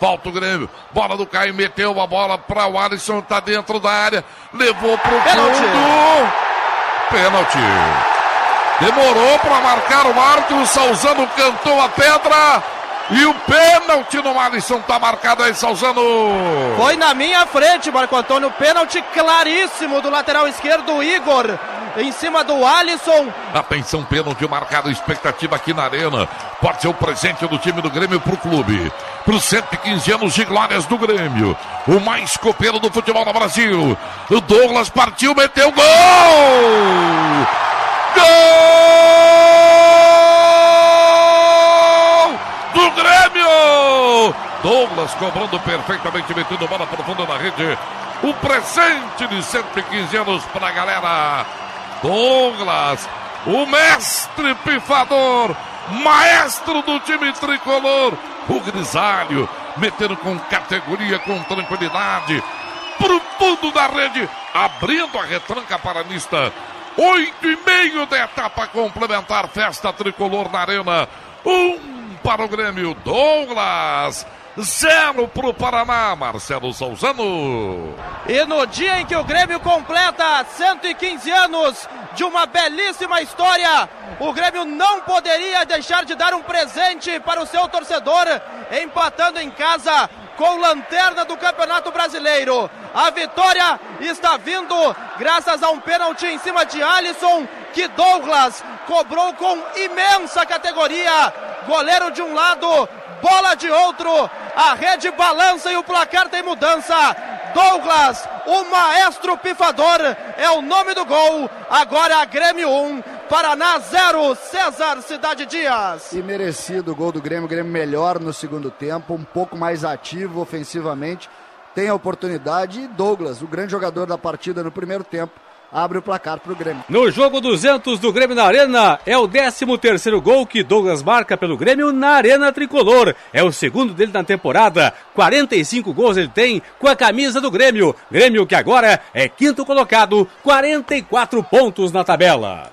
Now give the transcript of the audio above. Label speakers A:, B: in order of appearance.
A: Falta o Grêmio. Bola do Caio, meteu a bola para o Alisson, tá dentro da área. Levou pro Pênalti. fundo. Pênalti. Demorou para marcar o árbitro. Salzano cantou a pedra. E o pênalti no Alisson tá marcado aí, Salzano.
B: Foi na minha frente, Marco Antônio. Pênalti claríssimo do lateral esquerdo, Igor em cima do Alisson.
A: Atenção, pênalti marcado, expectativa aqui na arena. Pode ser o presente do time do Grêmio pro clube. Para os 115 anos de glórias do Grêmio. O mais copeiro do futebol no Brasil. O Douglas partiu, meteu gol! Gol! Do Grêmio! Douglas cobrando perfeitamente, metendo bola para o fundo da rede. O presente de 115 anos para a galera. Douglas, o mestre pifador, maestro do time tricolor, o grisalho, metendo com categoria, com tranquilidade, pro fundo da rede, abrindo a retranca paranista. Oito e meio da etapa complementar, festa tricolor na arena. Um para o Grêmio, Douglas. Zero para o Paraná, Marcelo Souzano.
B: E no dia em que o Grêmio completa 115 anos de uma belíssima história, o Grêmio não poderia deixar de dar um presente para o seu torcedor, empatando em casa com lanterna do Campeonato Brasileiro. A vitória está vindo graças a um pênalti em cima de Alisson, que Douglas cobrou com imensa categoria. Goleiro de um lado, bola de outro, a rede balança e o placar tem mudança. Douglas, o maestro pifador, é o nome do gol. Agora a Grêmio 1, Paraná 0, César Cidade Dias.
C: E merecido o gol do Grêmio, Grêmio melhor no segundo tempo, um pouco mais ativo ofensivamente. Tem a oportunidade e Douglas, o grande jogador da partida no primeiro tempo, abre o placar para o Grêmio.
D: No jogo 200 do Grêmio na Arena, é o 13 terceiro gol que Douglas marca pelo Grêmio na Arena Tricolor. É o segundo dele na temporada. 45 gols ele tem com a camisa do Grêmio. Grêmio que agora é quinto colocado, 44 pontos na tabela.